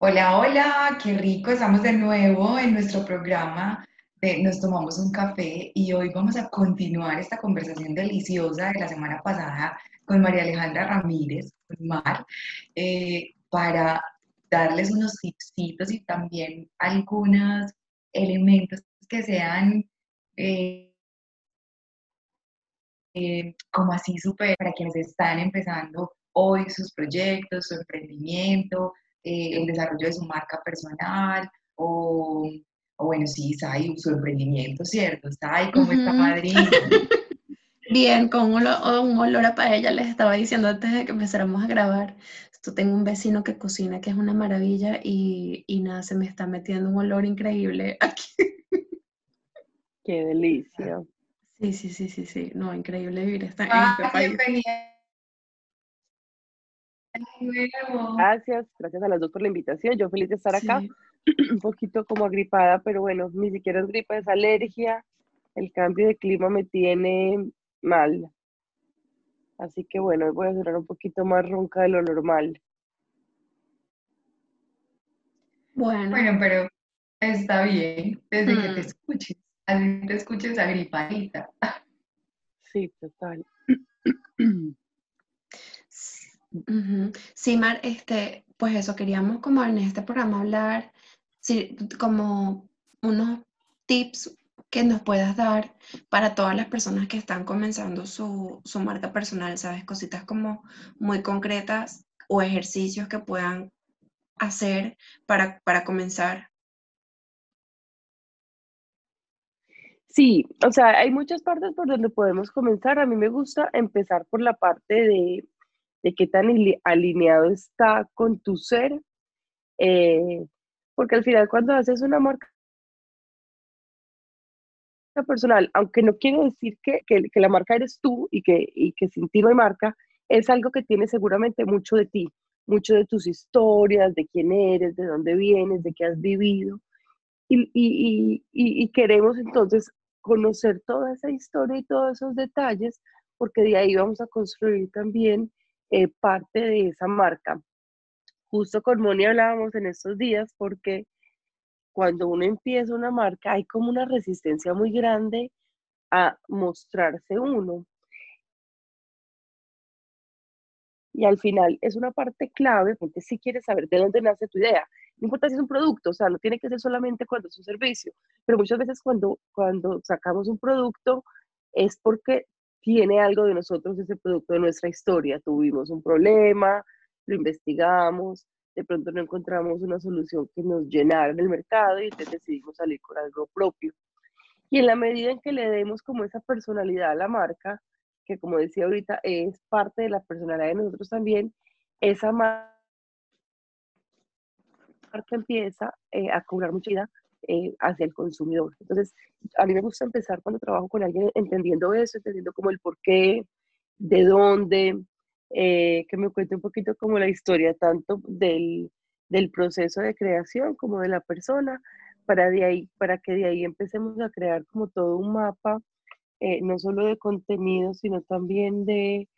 Hola, hola, qué rico, estamos de nuevo en nuestro programa de Nos tomamos un café y hoy vamos a continuar esta conversación deliciosa de la semana pasada con María Alejandra Ramírez, con Mar, eh, para darles unos tipsitos y también algunos elementos que sean eh, eh, como así súper para quienes están empezando hoy sus proyectos, su emprendimiento, eh, el desarrollo de su marca personal o, o bueno, sí, Sai, su emprendimiento, ¿cierto? Sai, ¿cómo está Madrid? Bien, con un olor, un olor a paella les estaba diciendo antes de que empezáramos a grabar. Esto tengo un vecino que cocina que es una maravilla y, y nada, se me está metiendo un olor increíble aquí. Qué delicia. Sí, sí, sí, sí, sí. No, increíble vivir esta, en Ah, este país. bienvenida. Nuevo. Gracias, gracias a las dos por la invitación. Yo feliz de estar acá, Sí. un poquito como agripada, pero bueno, ni siquiera es gripa, es alergia. El cambio de clima me tiene mal. Así que bueno, hoy voy a sonar un poquito más ronca de lo normal. Bueno, Bueno, pero está bien, desde que te Mm. escuches, así te escuches agripadita. Sí, total. Sí, Mar, este, pues eso, queríamos como en este programa hablar, sí, como unos tips que nos puedas dar para todas las personas que están comenzando su, su marca personal, ¿sabes? Cositas como muy concretas o ejercicios que puedan hacer para, para comenzar. Sí, o sea, hay muchas partes por donde podemos comenzar. A mí me gusta empezar por la parte de, de qué tan ali- alineado está con tu ser, eh, porque al final cuando haces una marca personal, aunque no quiere decir que, que- que la marca eres tú y que, y que sin ti no hay marca, es algo que tiene seguramente mucho de ti, mucho de tus historias, de quién eres, de dónde vienes, de qué has vivido. Y- y- y queremos entonces conocer toda esa historia y todos esos detalles, porque de ahí vamos a construir también eh, parte de esa marca. Justo con Moni hablábamos en estos días, porque cuando uno empieza una marca hay como una resistencia muy grande a mostrarse uno. Y al final es una parte clave, porque si quieres saber de dónde nace tu idea. No importa si es un producto, o sea, no tiene que ser solamente cuando es un servicio, pero muchas veces cuando, cuando sacamos un producto es porque tiene algo de nosotros ese producto de nuestra historia. Tuvimos un problema, lo investigamos, de pronto no encontramos una solución que nos llenara en el mercado y entonces decidimos salir con algo propio. Y en la medida en que le demos como esa personalidad a la marca, que como decía ahorita, es parte de la personalidad de nosotros también, esa marca empieza eh, a cobrar mucha vida eh, hacia el consumidor. Entonces, a mí me gusta empezar cuando trabajo con alguien entendiendo eso, entendiendo como el por qué, de dónde, eh, que me cuente un poquito como la historia tanto del, del proceso de creación como de la persona, para, de ahí, para que de ahí empecemos a crear como todo un mapa, eh, no solo de contenido, sino también de,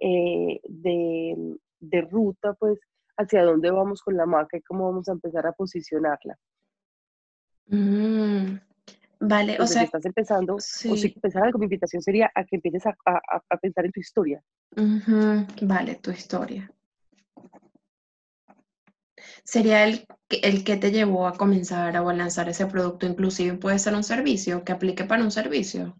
de ruta, pues, hacia dónde vamos con la marca y cómo vamos a empezar a posicionarla. Mm, vale, o Entonces, si sea, estás empezando, o si empezar algo, mi invitación sería a que empieces a, a, a pensar en tu historia. Vale, tu historia. Sería el, que- el que te llevó a comenzar o a lanzar ese producto, inclusive puede ser un servicio, que aplique para un servicio.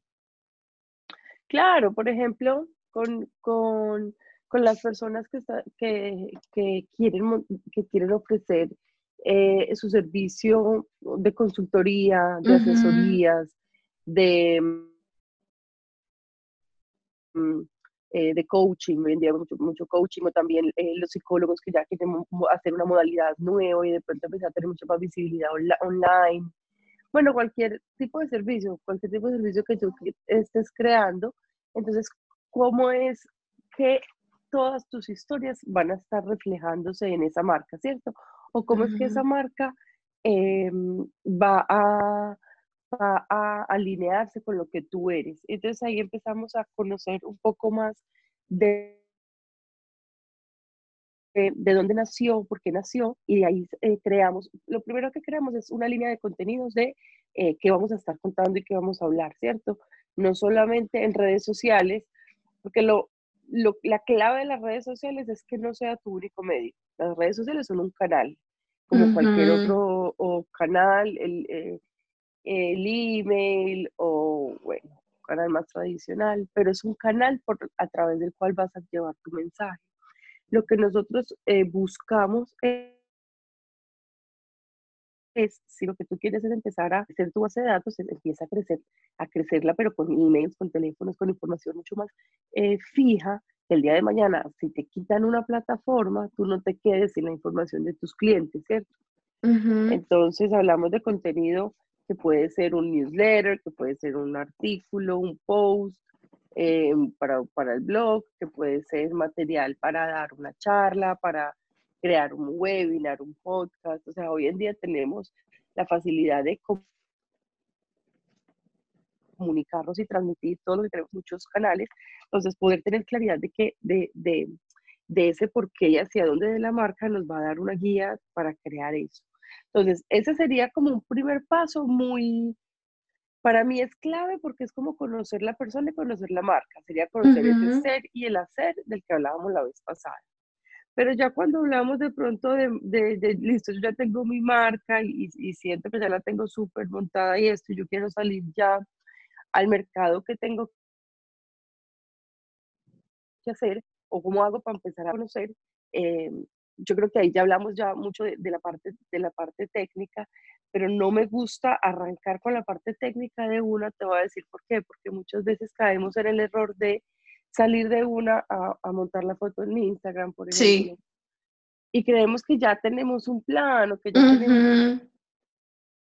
Claro, por ejemplo, con, con, con las personas que, está- que, que quieren, que quieren ofrecer eh, su servicio de consultoría, de asesorías, de, eh, de coaching, hoy en día mucho, mucho coaching, o también eh, los psicólogos que ya quieren hacer una modalidad nueva y de pronto empezar a tener mucha más visibilidad online. Bueno, cualquier tipo de servicio, cualquier tipo de servicio que tú que estés creando. Entonces, ¿cómo es que todas tus historias van a estar reflejándose en esa marca, ¿cierto? O cómo es que esa marca em, va a, va a alinearse con lo que tú eres. Entonces ahí empezamos a conocer un poco más de de dónde nació, por qué nació, y de ahí eh, creamos, lo primero que creamos es una línea de contenidos de eh, qué vamos a estar contando y qué vamos a hablar, ¿cierto? No solamente en redes sociales, porque lo, la clave de las redes sociales es que no sea tu único medio. Las redes sociales son un canal, como cualquier otro o canal, el, eh, el email o, bueno, canal más tradicional, pero es un canal por, a través del cual vas a llevar tu mensaje. Lo que nosotros eh, buscamos es, si lo que tú quieres es empezar a hacer tu base de datos, empieza a crecer, a crecerla, pero con emails, con teléfonos, con información mucho más eh, fija. El día de mañana, si te quitan una plataforma, tú no te quedes sin la información de tus clientes, ¿cierto? Entonces hablamos de contenido que puede ser un newsletter, que puede ser un artículo, un post eh, para, para el blog, que puede ser material para dar una charla, para crear un webinar, un podcast. O sea, hoy en día tenemos la facilidad de comunicarnos y transmitir todo lo que tenemos muchos canales. Entonces, poder tener claridad de que de, de, de ese por qué y hacia dónde de la marca nos va a dar una guía para crear eso. Entonces, ese sería como un primer paso muy, para mí es clave porque es como conocer la persona y conocer la marca. Sería conocer el ser y el hacer del que hablábamos la vez pasada. Pero ya cuando hablamos de pronto de, de, listo, yo ya tengo mi marca y, y, siento que ya la tengo súper montada y esto, yo quiero salir ya al mercado que tengo que hacer o cómo hago para empezar a conocer, eh, yo creo que ahí ya hablamos ya mucho de, la parte, de la parte técnica, pero no me gusta arrancar con la parte técnica de una, te voy a decir por qué, porque muchas veces caemos en el error de salir de una a, montar la foto en Instagram, por ejemplo. Sí. Y creemos que ya tenemos un plan o que ya tenemos...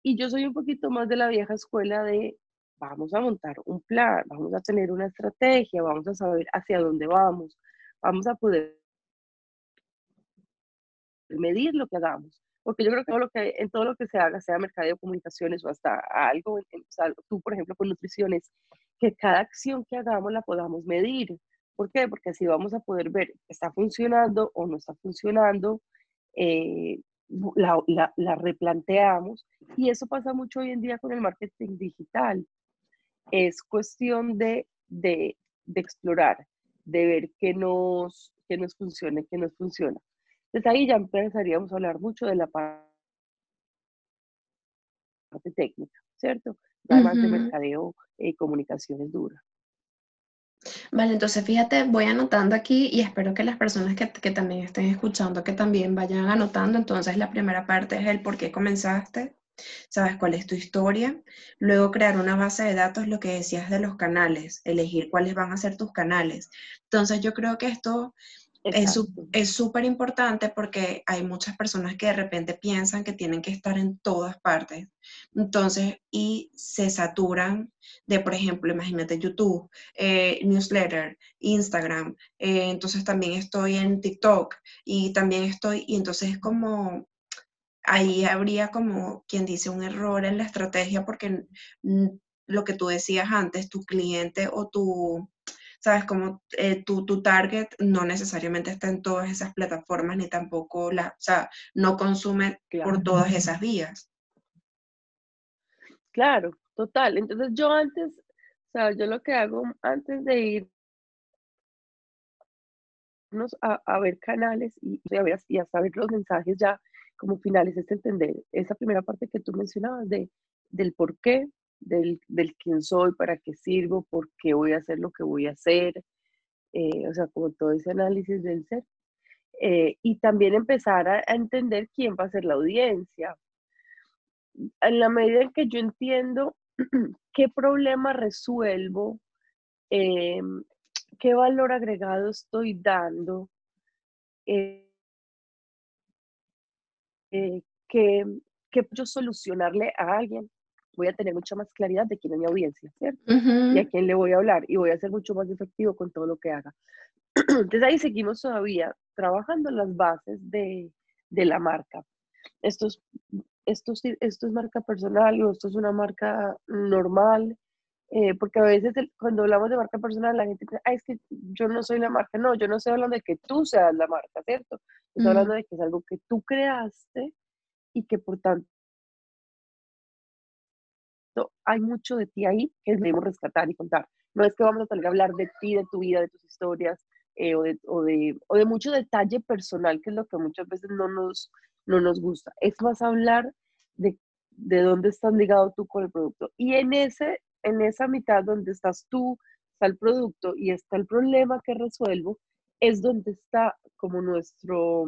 Y yo soy un poquito más de la vieja escuela de vamos a montar un plan, vamos a tener una estrategia, vamos a saber hacia dónde vamos, vamos a poder medir lo que hagamos. Porque yo creo que, todo lo que en todo lo que se haga, sea mercadeo, comunicaciones o hasta algo, tú por ejemplo con nutriciones, que cada acción que hagamos la podamos medir. ¿Por qué? Porque así vamos a poder ver, ¿está funcionando o no está funcionando? Eh, la, la, la, replanteamos y eso pasa mucho hoy en día con el marketing digital. Es cuestión de, de, explorar, de ver qué nos, qué nos funciona qué nos funciona. Entonces ahí ya empezaríamos a hablar mucho de la parte técnica, ¿cierto? Además de mercadeo y comunicaciones duras. Vale, entonces fíjate, voy anotando aquí y espero que las personas que, que, también estén escuchando, que también vayan anotando. Entonces la primera parte es el por qué comenzaste, sabes cuál es tu historia, luego crear una base de datos, lo que decías de los canales, elegir cuáles van a ser tus canales. Entonces yo creo que esto es súper importante porque hay muchas personas que de repente piensan que tienen que estar en todas partes. Entonces, y se saturan de, por ejemplo, imagínate YouTube, eh, newsletter, Instagram. Eh, entonces también estoy en TikTok y también estoy, y entonces es como, ahí habría como quien dice un error en la estrategia porque lo que tú decías antes, tu cliente o tu sabes, como eh, tu, tu, target no necesariamente está en todas esas plataformas ni tampoco la, o sea, no consume por todas esas vías. Claro, total. Entonces yo antes, o sea, yo lo que hago antes de ir a, a, ver canales y, a ver, y a saber los mensajes ya como finales es entender esa primera parte que tú mencionabas de, del por qué, del, del quién soy, para qué sirvo, por qué voy a hacer lo que voy a hacer, eh, o sea, como todo ese análisis del ser. Eh, y también empezar a, entender quién va a ser la audiencia. En la medida en que yo entiendo qué problema resuelvo, eh, qué valor agregado estoy dando, que, que yo solucionarle a alguien, voy a tener mucha más claridad de quién es mi audiencia, ¿cierto? Y a quién le voy a hablar y voy a ser mucho más efectivo con todo lo que haga. Entonces ahí seguimos todavía trabajando las bases de, de la marca. Esto es, esto, esto es marca personal o esto es una marca normal. eh, porque a veces cuando hablamos de marca personal, la gente dice, ah, es que yo no soy la marca. No, yo no estoy hablando de que tú seas la marca, ¿cierto? Estoy hablando de que es algo que tú creaste y que por tanto hay mucho de ti ahí que debemos rescatar y contar. No es que vamos a tener que hablar de ti, de tu vida, de tus historias eh, o, de, o, de, o, de, mucho detalle personal, que es lo que muchas veces no nos, no nos gusta. Es más hablar de, de dónde estás ligado tú con el producto. Y en, ese, en esa mitad donde estás tú, está el producto y está el problema que resuelvo, es donde está como nuestro,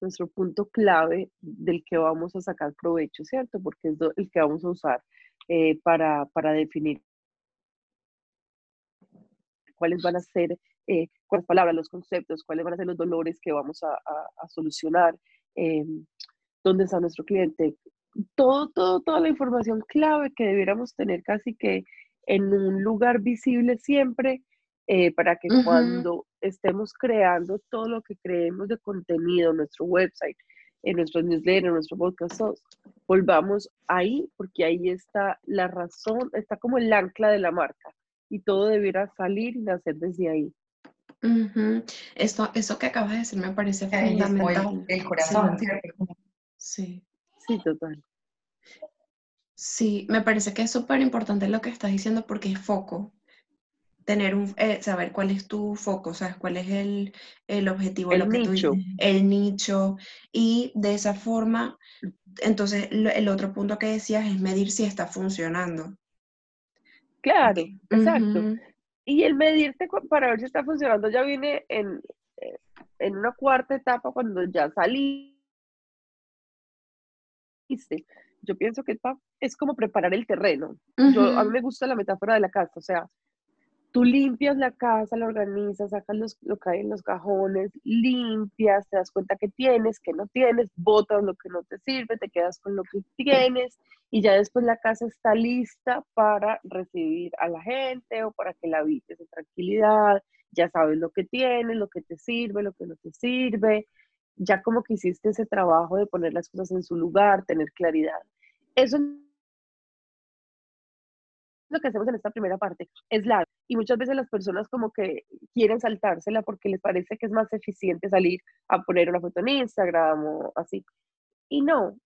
nuestro punto clave del que vamos a sacar provecho, ¿cierto? Porque es el que vamos a usar eh, para, para, definir cuáles van a ser, eh, con las palabras, los conceptos, cuáles van a ser los dolores que vamos a, a, solucionar, eh, dónde está nuestro cliente, todo, todo, toda la información clave que debiéramos tener casi que en un lugar visible siempre eh, para que cuando estemos creando todo lo que creemos de contenido, nuestro website, en nuestros newsletters, en nuestro podcast, volvamos ahí, porque ahí está la razón, está como el ancla de la marca y todo debiera salir y nacer desde ahí. eso, eso que acabas de decir me parece fundamental. El, corazón, Sí. Sí, total. Sí, me parece que es súper importante lo que estás diciendo porque es foco tener un, eh, saber cuál es tu foco, ¿sabes? Cuál es el, el objetivo, el nicho. el nicho. Y de esa forma, entonces el otro punto que decías es medir si está funcionando. Claro, exacto. Y el medirte para ver si está funcionando ya viene en, eh, en una cuarta etapa cuando ya saliste. Yo pienso que es como preparar el terreno. Yo, a mí me gusta la metáfora de la casa, o sea, Tú limpias la casa, la organizas, sacas los, lo que hay en los cajones, limpias, te das cuenta que tienes, que no tienes, botas lo que no te sirve, te quedas con lo que tienes y ya después la casa está lista para recibir a la gente o para que la habites en tranquilidad, ya sabes lo que tienes, lo que te sirve, lo que no te sirve, ya como que hiciste ese trabajo de poner las cosas en su lugar, tener claridad. Eso lo que hacemos en esta primera parte, es la y muchas veces las personas como que quieren saltársela porque les parece que es más eficiente salir a poner una foto en Instagram o así. Y no,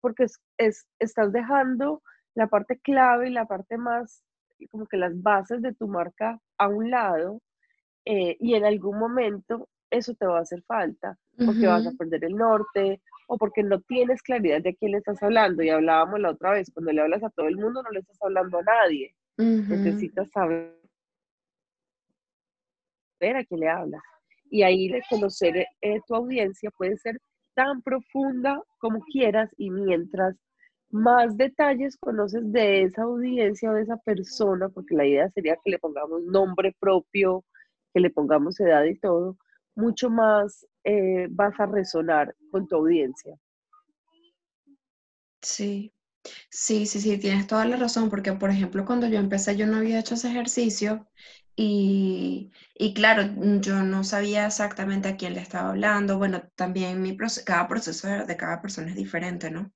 porque es, estás dejando la parte clave y la parte más, como que las bases de tu marca a un lado eh, y en algún momento eso te va a hacer falta porque vas a perder el norte o porque no tienes claridad de quién le estás hablando. Y hablábamos la otra vez, cuando le hablas a todo el mundo no le estás hablando a nadie. Necesitas saber a quién le hablas. Y ahí de conocer eh, tu audiencia puede ser tan profunda como quieras y mientras más detalles conoces de esa audiencia o de esa persona, porque la idea sería que le pongamos nombre propio, que le pongamos edad y todo, mucho más eh, vas a resonar con tu audiencia. Sí, sí, sí, sí, tienes toda la razón, porque por ejemplo cuando yo empecé yo no había hecho ese ejercicio y, y, claro, yo no sabía exactamente a quién le estaba hablando. Bueno, también mi cada proceso de, cada persona es diferente, ¿no?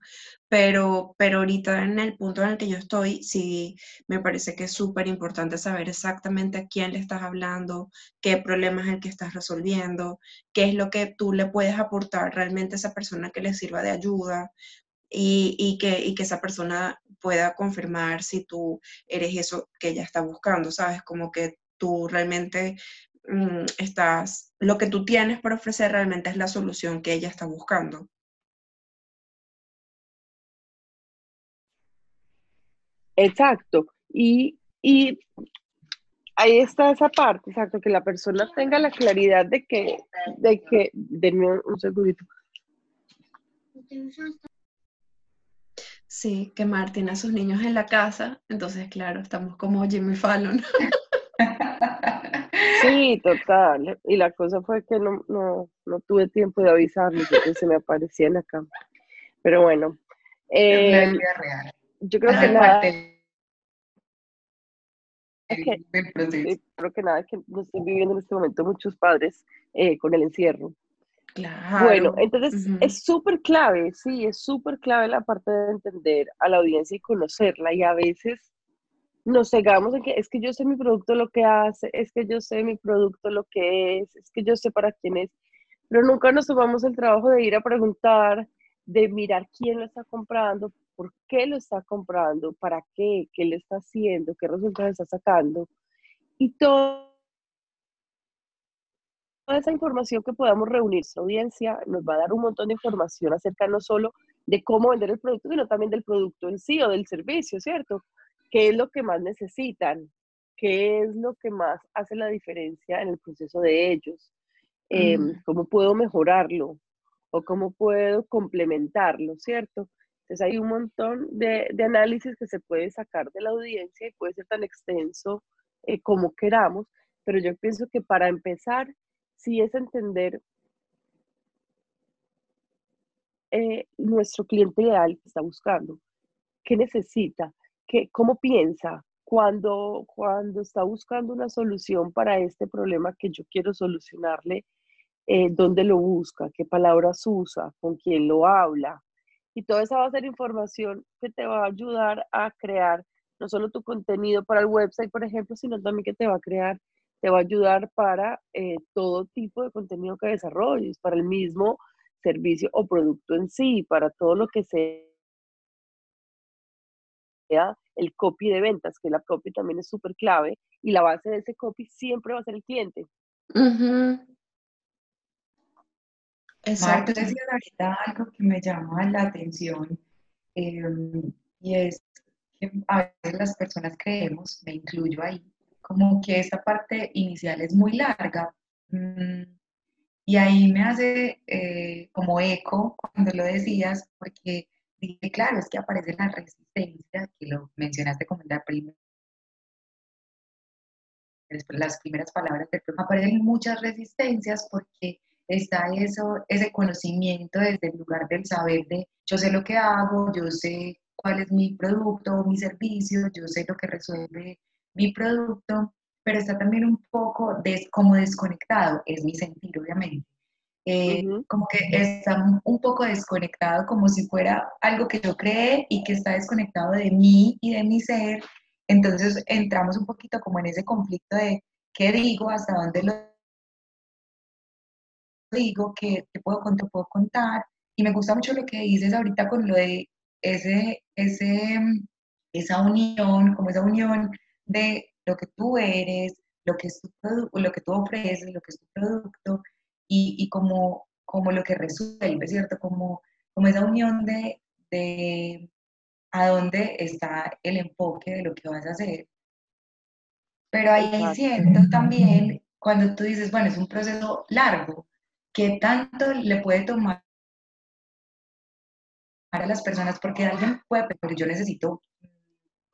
Pero, pero ahorita en el punto en el que yo estoy, sí me parece que es súper importante saber exactamente a quién le estás hablando, qué problema es el que estás resolviendo, qué es lo que tú le puedes aportar realmente a esa persona que le sirva de ayuda. Y, y, que, y que esa persona pueda confirmar si tú eres eso que ella está buscando, ¿sabes? Como que tú realmente mm, estás, lo que tú tienes para ofrecer realmente es la solución que ella está buscando. Exacto. Y, y ahí está esa parte, exacto, que la persona tenga la claridad de que, de que, denme un segundito. Sí, que Martín a sus niños en la casa, entonces claro, estamos como Jimmy Fallon. Sí, total. Y la cosa fue que no, no, no tuve tiempo de avisarle que se me aparecía en la cama. Pero bueno. Eh, yo creo que nada. creo que nada que no estoy viviendo en este momento muchos padres eh, con el encierro. Claro. Bueno, entonces es súper clave, sí, es súper clave la parte de entender a la audiencia y conocerla y a veces nos cegamos en que es que yo sé mi producto lo que hace, es que yo sé mi producto lo que es, es que yo sé para quién es, pero nunca nos tomamos el trabajo de ir a preguntar, de mirar quién lo está comprando, por qué lo está comprando, para qué, qué le está haciendo, qué resultados está sacando. Y todo toda esa información que podamos reunir, su audiencia nos va a dar un montón de información acerca no solo de cómo vender el producto, sino también del producto en sí o del servicio, ¿cierto? ¿Qué es lo que más necesitan? ¿Qué es lo que más hace la diferencia en el proceso de ellos? Em, ¿Cómo puedo mejorarlo? ¿O cómo puedo complementarlo, ¿cierto? Entonces hay un montón de, de análisis que se puede sacar de la audiencia y puede ser tan extenso eh, como queramos, pero yo pienso que para empezar sí es entender eh, nuestro cliente ideal que está buscando, qué necesita, qué, cómo piensa cuando, cuando está buscando una solución para este problema que yo quiero solucionarle, eh, dónde lo busca, qué palabras usa, con quién lo habla. Y toda esa va a ser información que te va a ayudar a crear no solo tu contenido para el website, por ejemplo, sino también que te va a crear te va a ayudar para eh, todo tipo de contenido que desarrolles, para el mismo servicio o producto en sí, para todo lo que sea el copy de ventas, que la copy también es súper clave, y la base de ese copy siempre va a ser el cliente. Exacto. decías ahorita algo que me llama la atención, em, y es que a veces las personas creemos, me incluyo ahí, como que esta parte inicial es muy larga. Mm, y ahí me hace eh, como eco cuando lo decías, porque dije, claro, es que aparece la resistencia, que lo mencionaste como la primera las primeras palabras del aparecen muchas resistencias porque está eso, ese conocimiento desde el lugar del saber de yo sé lo que hago, yo sé cuál es mi producto, mi servicio, yo sé lo que resuelve mi producto, pero está también un poco como desconectado, es mi sentir obviamente. Eh, como que está un poco desconectado, como si fuera algo que yo creé y que está desconectado de mí y de mi ser. Entonces entramos un poquito como en ese conflicto de qué digo, hasta dónde lo digo, qué, puedo, qué puedo contar. Y me gusta mucho lo que dices ahorita con lo de ese, ese, esa unión, como esa unión de lo que tú eres, lo que, es tu lo que tú ofreces, lo que es tu producto y, y como, como lo que resuelve, ¿cierto? Como, como esa unión de, de a dónde está el enfoque de lo que vas a hacer. Pero ahí siento también, cuando tú dices, bueno, es un proceso largo, ¿qué tanto le puede tomar a las personas? Porque alguien puede, pero yo necesito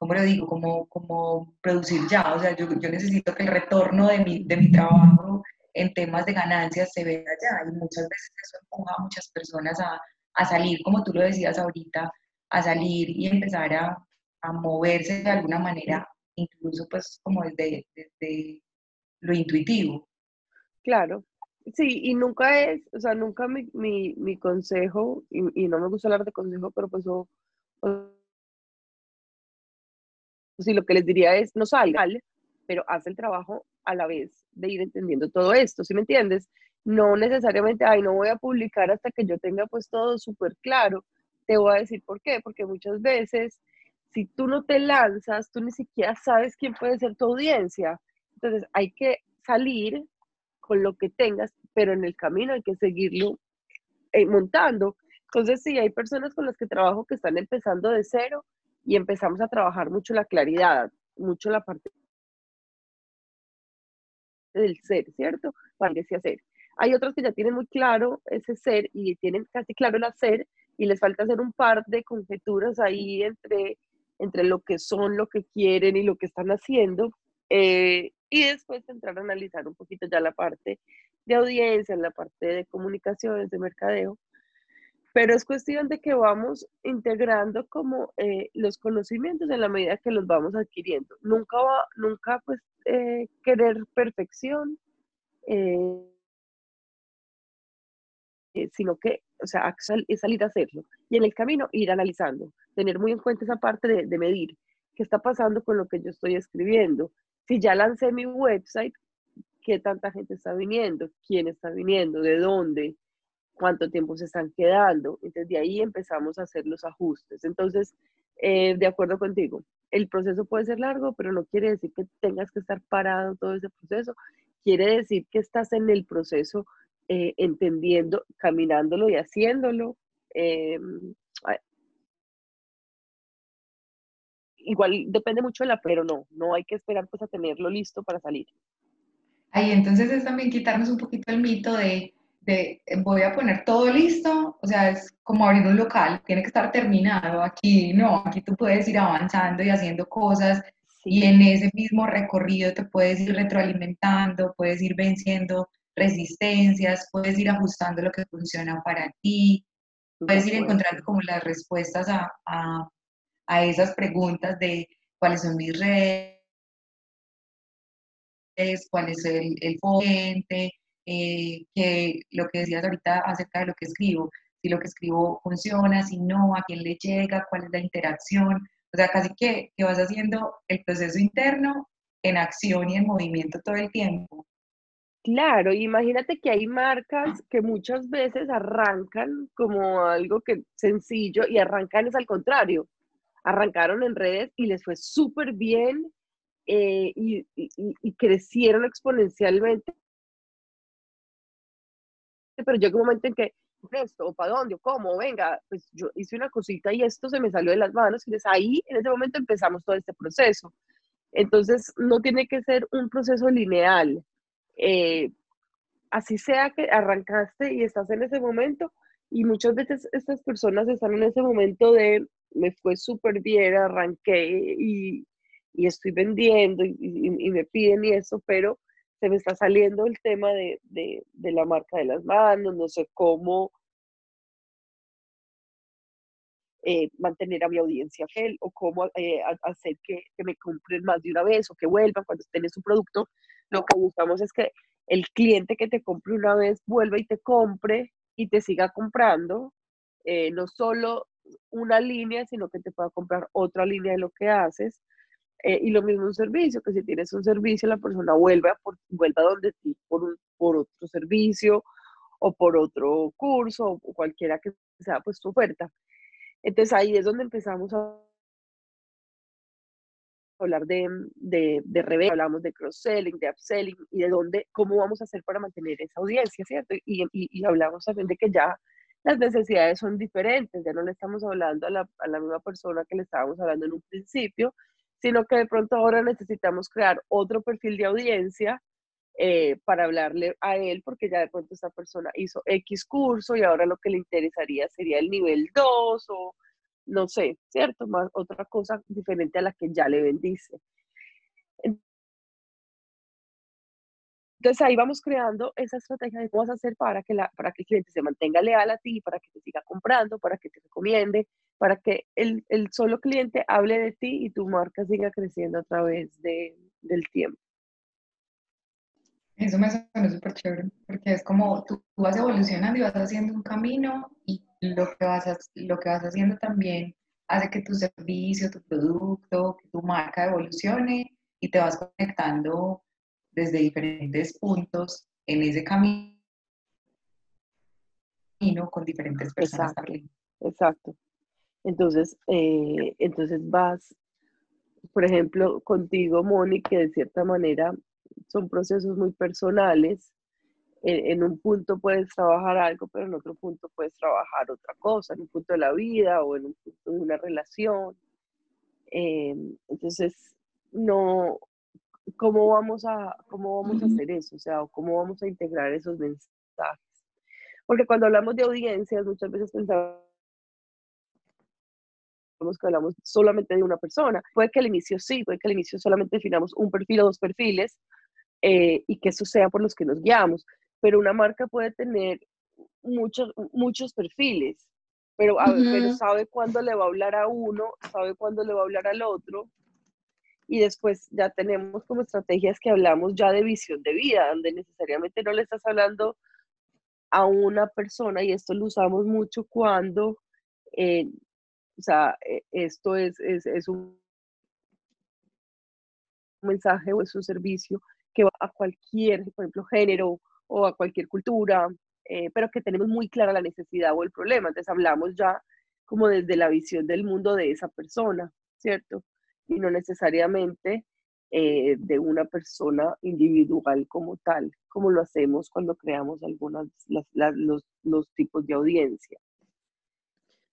¿cómo lo digo? Como, como producir ya, o sea, yo, yo necesito que el retorno de mi, de mi trabajo en temas de ganancias se vea ya y muchas veces eso empuja a muchas personas a, a salir, como tú lo decías ahorita, a salir y empezar a, a moverse de alguna manera, incluso pues como desde, desde lo intuitivo. Claro, sí, y nunca es, o sea, nunca mi, mi, mi consejo, y, y, no me gusta hablar de consejo, pero pues o, si lo que les diría es, no salga, pero haz el trabajo a la vez de ir entendiendo todo esto, ¿sí me entiendes? No necesariamente, ay, no voy a publicar hasta que yo tenga pues todo súper claro. Te voy a decir por qué, porque muchas veces, si tú no te lanzas, tú ni siquiera sabes quién puede ser tu audiencia. Entonces, hay que salir con lo que tengas, pero en el camino hay que seguirlo eh, montando. Entonces, sí, hay personas con las que trabajo que están empezando de cero y empezamos a trabajar mucho la claridad, mucho la parte del ser, ¿cierto? Para que hacer. Hay otros que ya tienen muy claro ese ser y tienen casi claro el hacer y les falta hacer un par de conjeturas ahí entre, entre lo que son, lo que quieren y lo que están haciendo. Eh, y después entrar a analizar un poquito ya la parte de audiencia, la parte de comunicaciones, de mercadeo, pero es cuestión de que vamos integrando como eh, los conocimientos en la medida que los vamos adquiriendo. Nunca va, nunca pues eh, querer perfección, eh, sino que, o sea, es salir a hacerlo. Y en el camino ir analizando, tener muy en cuenta esa parte de, de medir, ¿qué está pasando con lo que yo estoy escribiendo? Si ya lancé mi website, ¿qué tanta gente está viniendo? ¿Quién está viniendo? ¿De dónde? ¿Cuánto tiempo se están quedando? Entonces de ahí empezamos a hacer los ajustes. Entonces, eh, de acuerdo contigo, el proceso puede ser largo, pero no quiere decir que tengas que estar parado todo ese proceso. Quiere decir que estás en el proceso eh, entendiendo, caminándolo y haciéndolo. Em, igual depende mucho de la, pero no, no hay que esperar pues a tenerlo listo para salir. Ahí entonces es también quitarnos un poquito el mito de, de voy a poner todo listo, o sea, es como abrir un local, tiene que estar terminado, aquí no, aquí tú puedes ir avanzando y haciendo cosas y en ese mismo recorrido te puedes ir retroalimentando, puedes ir venciendo resistencias, puedes ir ajustando lo que funciona para ti, puedes ir encontrando como las respuestas a, a, a esas preguntas de cuáles son mis redes, cuál es el, el fuente, eh, que lo que decías ahorita acerca de lo que escribo, si lo que escribo funciona, si no, a quién le llega, cuál es la interacción, o sea, casi que, que vas haciendo el proceso interno en acción y en movimiento todo el tiempo. Claro, imagínate que hay marcas que muchas veces arrancan como algo que sencillo y arrancan es al contrario. Arrancaron en redes y les fue súper bien eh, y, y, crecieron exponencialmente. Pero llega un momento en que, esto, para dónde, cómo, venga, pues yo hice una cosita y esto se me salió de las manos y ahí, en ese momento empezamos todo este proceso. Entonces, no tiene que ser un proceso lineal. Eh, así sea que arrancaste y estás en ese momento, y muchas veces estas personas están en ese momento de, me fue súper bien, arranqué y, y estoy vendiendo y, me piden y eso, pero se me está saliendo el tema de, de, la marca de las manos, no sé cómo eh, mantener a mi audiencia fiel o cómo eh, hacer que, que, me compren más de una vez o que vuelvan cuando estén su producto. Lo que buscamos es que el cliente que te compre una vez vuelva y te compre y te siga comprando, eh, no solo una línea, sino que te pueda comprar otra línea de lo que haces eh, y lo mismo un servicio, que si tienes un servicio, la persona vuelve a, por, donde ti por, un, por otro servicio o por otro curso o cualquiera que sea pues tu oferta. Entonces ahí es donde empezamos a hablar de, de, de hablamos de cross-selling, de upselling y de dónde, cómo vamos a hacer para mantener esa audiencia, ¿cierto? Y, y, y hablamos también de que ya las necesidades son diferentes, ya no le estamos hablando a la, a la misma persona que le estábamos hablando en un principio, sino que de pronto ahora necesitamos crear otro perfil de audiencia eh, para hablarle a él, porque ya de pronto esta persona hizo X curso y ahora lo que le interesaría sería el nivel 2 o no sé, ¿cierto? Más otra cosa diferente a la que ya le bendice. Entonces ahí vamos creando esa estrategia de cómo a hacer para que, la, para que el cliente se mantenga leal a ti, para que te siga comprando, para que te recomiende, para que el, el solo cliente hable de ti y tu marca siga creciendo a través de, del tiempo. Eso me suena súper chévere, porque es como tú, vas evolucionando y vas haciendo un camino y lo que, vas lo que vas haciendo también hace que tu servicio, tu producto, que tu marca evolucione y te vas conectando desde diferentes puntos en ese camino con diferentes personas exacto, Exacto. Entonces, eh, entonces vas, por ejemplo, contigo, Moni, que de cierta manera son procesos muy personales. En, un punto puedes trabajar algo, pero en otro punto puedes trabajar otra cosa, en un punto de la vida o en un punto de una relación. Eh, entonces, no, ¿cómo vamos a, cómo vamos a hacer eso? O sea, ¿cómo vamos a integrar esos mensajes? Porque cuando hablamos de audiencias, muchas veces pensamos que hablamos solamente de una persona. Puede que al inicio sí, puede que al inicio solamente definamos un perfil o dos perfiles eh, y que eso sea por los que nos guiamos. Pero una marca puede tener muchos, muchos perfiles, pero, pero sabe cuándo le va a hablar a uno, sabe cuándo le va a hablar al otro y después ya tenemos como estrategias que hablamos ya de visión de vida, donde necesariamente no le estás hablando a una persona y esto lo usamos mucho cuando, eh, o sea, eh, esto es, es, es, un mensaje o es un servicio que va a cualquier, por ejemplo, género o a cualquier cultura, eh, pero que tenemos muy clara la necesidad o el problema. Entonces hablamos ya como desde la visión del mundo de esa persona, ¿cierto? Y no necesariamente eh, de una persona individual como tal, como lo hacemos cuando creamos algunos los, los, tipos de audiencia.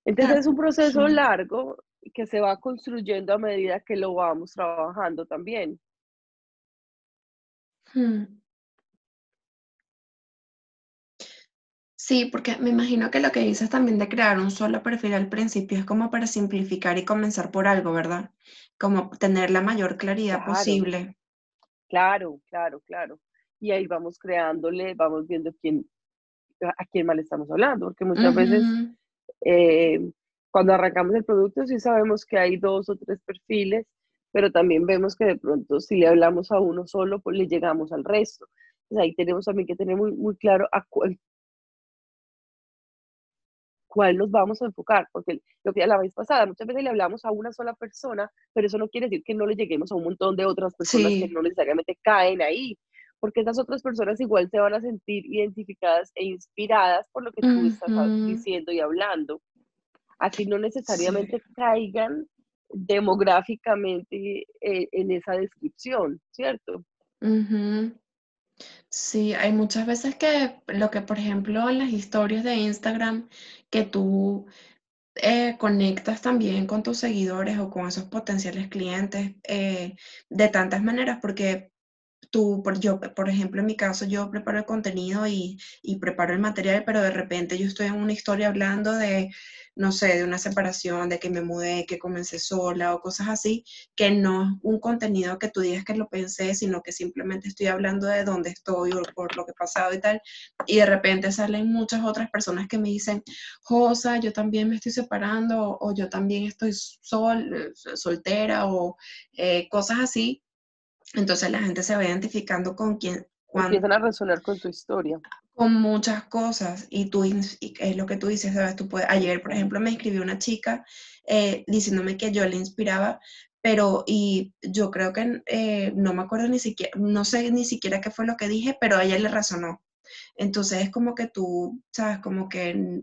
Entonces es un proceso largo que se va construyendo a medida que lo vamos trabajando también. Hmm. Sí, porque me imagino que lo que dices también de crear un solo perfil al principio es como para simplificar y comenzar por algo, ¿verdad? Como tener la mayor claridad posible. Claro, claro, claro. Y ahí vamos creándole, vamos viendo quién, a quién le estamos hablando, porque muchas veces eh, cuando arrancamos el producto sí sabemos que hay dos o tres perfiles, pero también vemos que de pronto si le hablamos a uno solo, pues le llegamos al resto. ahí tenemos también que tener muy, muy claro a cuál, cuál nos vamos a enfocar, porque lo que ya la vez pasada, muchas veces le hablamos a una sola persona, pero eso no quiere decir que no le lleguemos a un montón de otras personas que no necesariamente caen ahí, porque esas otras personas igual se van a sentir identificadas e inspiradas por lo que tú estás diciendo y hablando. Así no necesariamente caigan demográficamente eh, en esa descripción, ¿cierto? Sí, hay muchas veces que lo que, por ejemplo, en las historias de Instagram, que tú eh, conectas también con tus seguidores o con esos potenciales clientes eh, de tantas maneras, porque tú, por, yo, por ejemplo, en mi caso, yo preparo el contenido y, y preparo el material, pero de repente yo estoy en una historia hablando de no sé, de una separación, de que me mudé, que comencé sola o cosas así, que no es un contenido que tú digas que lo pensé, sino que simplemente estoy hablando de dónde estoy o por lo que he pasado y tal. Y de repente salen muchas otras personas que me dicen, Josa, yo también me estoy separando o yo también estoy sol, soltera o eh, cosas así. Entonces la gente se va identificando con quién. Cuando, Empiezan a resonar con tu historia con muchas cosas y tú es lo que tú dices, ¿sabes? Tú puedes, ayer, por ejemplo, me escribió una chica eh, diciéndome que yo le inspiraba, pero y yo creo que eh, no me acuerdo ni siquiera, no sé ni siquiera qué fue lo que dije, pero a ella le resonó. Entonces es como que tú, ¿sabes? Como que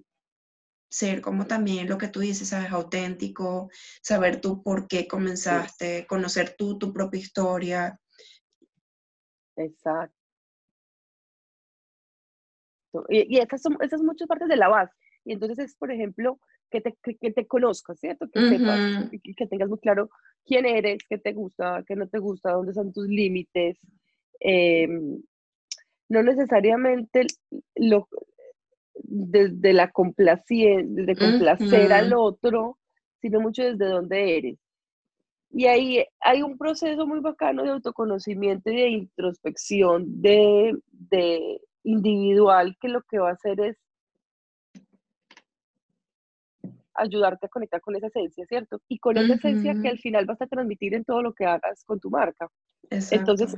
ser como también lo que tú dices, ¿sabes? Auténtico, saber tú por qué comenzaste, conocer tú tu propia historia. Exacto. Y, y estas, son, estas son muchas partes de la base. Y entonces es, por ejemplo, que te, que, te conozcas, ¿cierto? Que sepas, que tengas muy claro quién eres, qué te gusta, qué no te gusta, dónde están tus límites. Em, no necesariamente lo, desde la complacien, de complacer al otro, sino mucho desde dónde eres. Y ahí hay un proceso muy bacano de autoconocimiento y de introspección, de, de individual que lo que va a hacer es ayudarte a conectar con esa esencia, ¿cierto? Y con esa esencia que al final vas a transmitir en todo lo que hagas con tu marca. Entonces,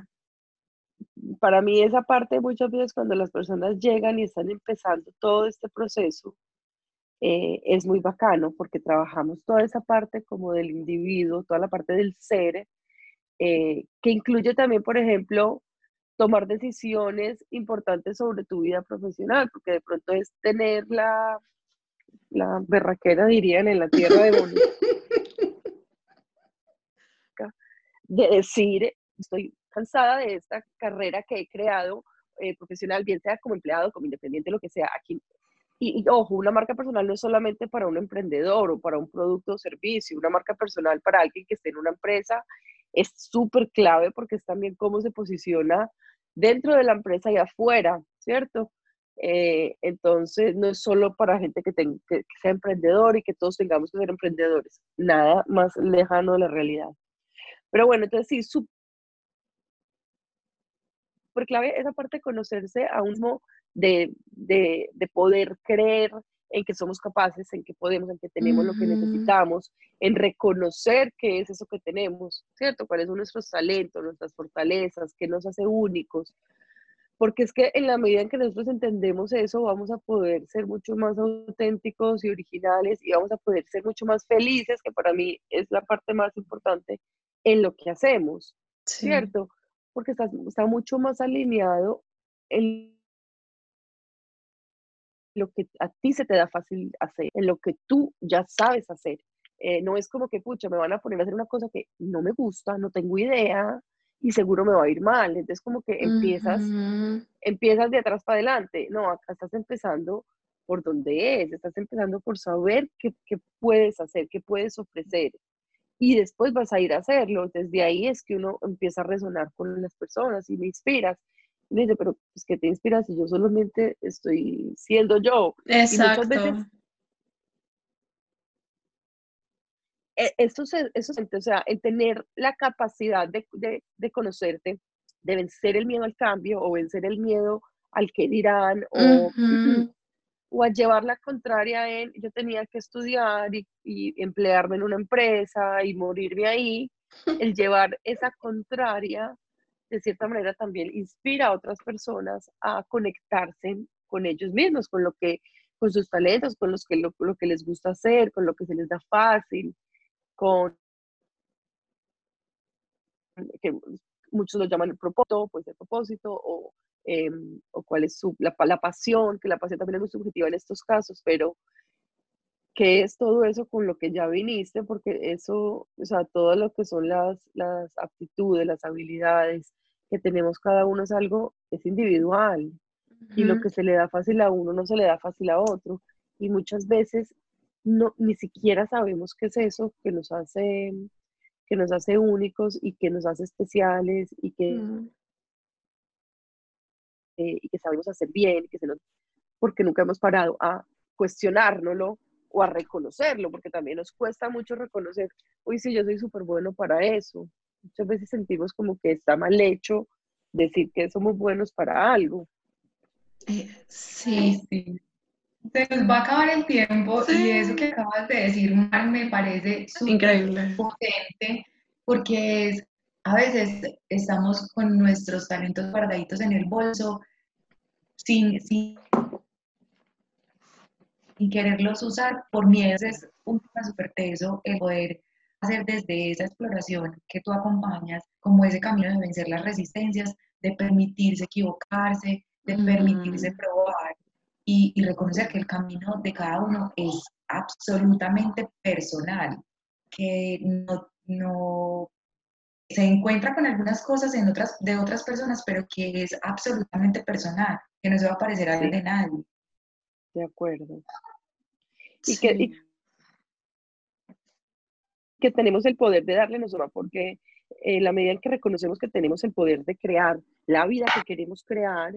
para mí esa parte muchas veces cuando las personas llegan y están empezando todo este proceso, eh, es muy bacano porque trabajamos toda esa parte como del individuo, toda la parte del ser, eh, que incluye también, por ejemplo, tomar decisiones importantes sobre tu vida profesional, porque de pronto es tener la, la berraquera, dirían, en la tierra de Bolivia, de decir, estoy cansada de esta carrera que he creado eh, profesional, bien sea como empleado, como independiente, lo que sea, aquí. Y, y, ojo, una marca personal no es solamente para un emprendedor o para un producto o servicio, una marca personal para alguien que esté en una empresa es súper clave porque es también cómo se posiciona dentro de la empresa y afuera, ¿cierto? Eh, entonces, no es solo para gente que, que, sea emprendedor y que todos tengamos que ser emprendedores, nada más lejano de la realidad. Pero bueno, entonces sí, súper clave esa parte de conocerse a uno, de, de, de poder creer en que somos capaces, en que podemos, en que tenemos lo que necesitamos, en reconocer qué es eso que tenemos, ¿cierto? Cuáles son nuestros talentos, nuestras fortalezas, qué nos hace únicos. Porque es que en la medida en que nosotros entendemos eso, vamos a poder ser mucho más auténticos y originales y vamos a poder ser mucho más felices, que para mí es la parte más importante en lo que hacemos. ¿cierto? Porque está, está mucho más alineado en lo que a ti se te da fácil hacer, en lo que tú ya sabes hacer. Eh, no es como que, pucha, me van a poner a hacer una cosa que no me gusta, no tengo idea y seguro me va a ir mal. Entonces como que empiezas, empiezas de atrás para adelante. No, acá estás empezando por donde es, estás empezando por saber qué, qué puedes hacer, qué puedes ofrecer. Y después vas a ir a hacerlo. Desde ahí es que uno empieza a resonar con las personas y le inspiras. Y me dice, pero pues que te inspiras si yo solamente estoy siendo yo. Exacto. Y muchas veces e, eso, eso, o sea, el tener la capacidad de, de, de, conocerte, de vencer el miedo al cambio o vencer el miedo al que dirán o, o a llevar la contraria en yo tenía que estudiar y, y, emplearme en una empresa y morirme ahí, el llevar esa contraria de cierta manera también inspira a otras personas a conectarse con ellos mismos, con lo que con sus talentos, con los que lo, lo que les gusta hacer, con lo que se les da fácil, con que muchos lo llaman el propósito, pues el propósito, o, em, o cuál es su, la, la, pasión, que la pasión también es muy subjetiva en estos casos, pero ¿qué es todo eso con lo que ya viniste? Porque eso, o sea, todo lo que son las, las aptitudes, las habilidades que tenemos cada uno es algo, es individual. Y lo que se le da fácil a uno no se le da fácil a otro. Y muchas veces no, ni siquiera sabemos qué es eso que nos hace, que nos hace únicos y que nos hace especiales y que, eh, y que sabemos hacer bien, que se nos, porque nunca hemos parado a cuestionárnoslo o a reconocerlo, porque también nos cuesta mucho reconocer, uy, sí, yo soy súper bueno para eso. Muchas veces sentimos como que está mal hecho decir que somos buenos para algo. Eh, sí, sí se nos va a acabar el tiempo y eso que acabas de decir, me parece increíble potente porque es, a veces estamos con nuestros talentos guardaditos en el bolso sin, sin, sin quererlos usar por miedo. Es un tema súper teso el poder hacer desde esa exploración que tú acompañas, como ese camino de vencer las resistencias, de permitirse equivocarse, de permitirse probar y, reconocer que el camino de cada uno es absolutamente personal, que no, no, se encuentra con algunas cosas en otras, de otras personas, pero que es absolutamente personal, que no se va a parecer a de nadie. De acuerdo. Y, que, que tenemos el poder de darle nosotros, porque en la medida en que reconocemos que tenemos el poder de crear la vida que queremos crear,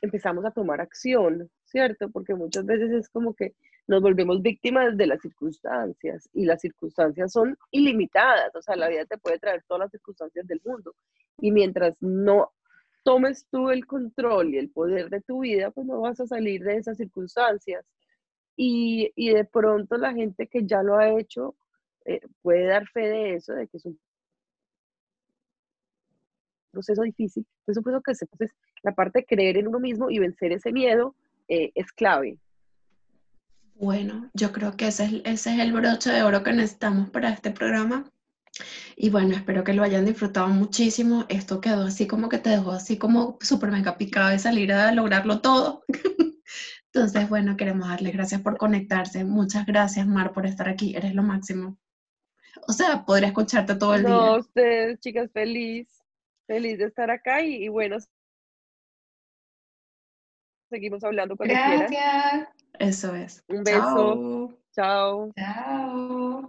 empezamos a tomar acción, ¿cierto? Porque muchas veces es como que nos volvemos víctimas de las circunstancias y las circunstancias son ilimitadas, o sea, la vida te puede traer todas las circunstancias del mundo y mientras no tomes tú el control y el poder de tu vida, pues no vas a salir de esas circunstancias. Y, y de pronto la gente que ya lo ha hecho eh, puede dar fe de eso, de que es un proceso difícil, es un proceso que se, entonces la parte de creer en uno mismo y vencer ese miedo eh, es clave. Bueno, yo creo que ese es, ese es el broche de oro que necesitamos para este programa. Y bueno, espero que lo hayan disfrutado muchísimo. Esto quedó así como que te dejó así como súper mega picado de salir a lograrlo todo. Entonces, bueno, queremos darles gracias por conectarse. Muchas gracias, Mar, por estar aquí. Eres lo máximo. O sea, podría escucharte todo el día. No, ustedes, chicas, feliz. Feliz de estar acá y, y bueno, seguimos hablando cuando Gracias. Eso es. Un beso. Chao. Chao. Chao.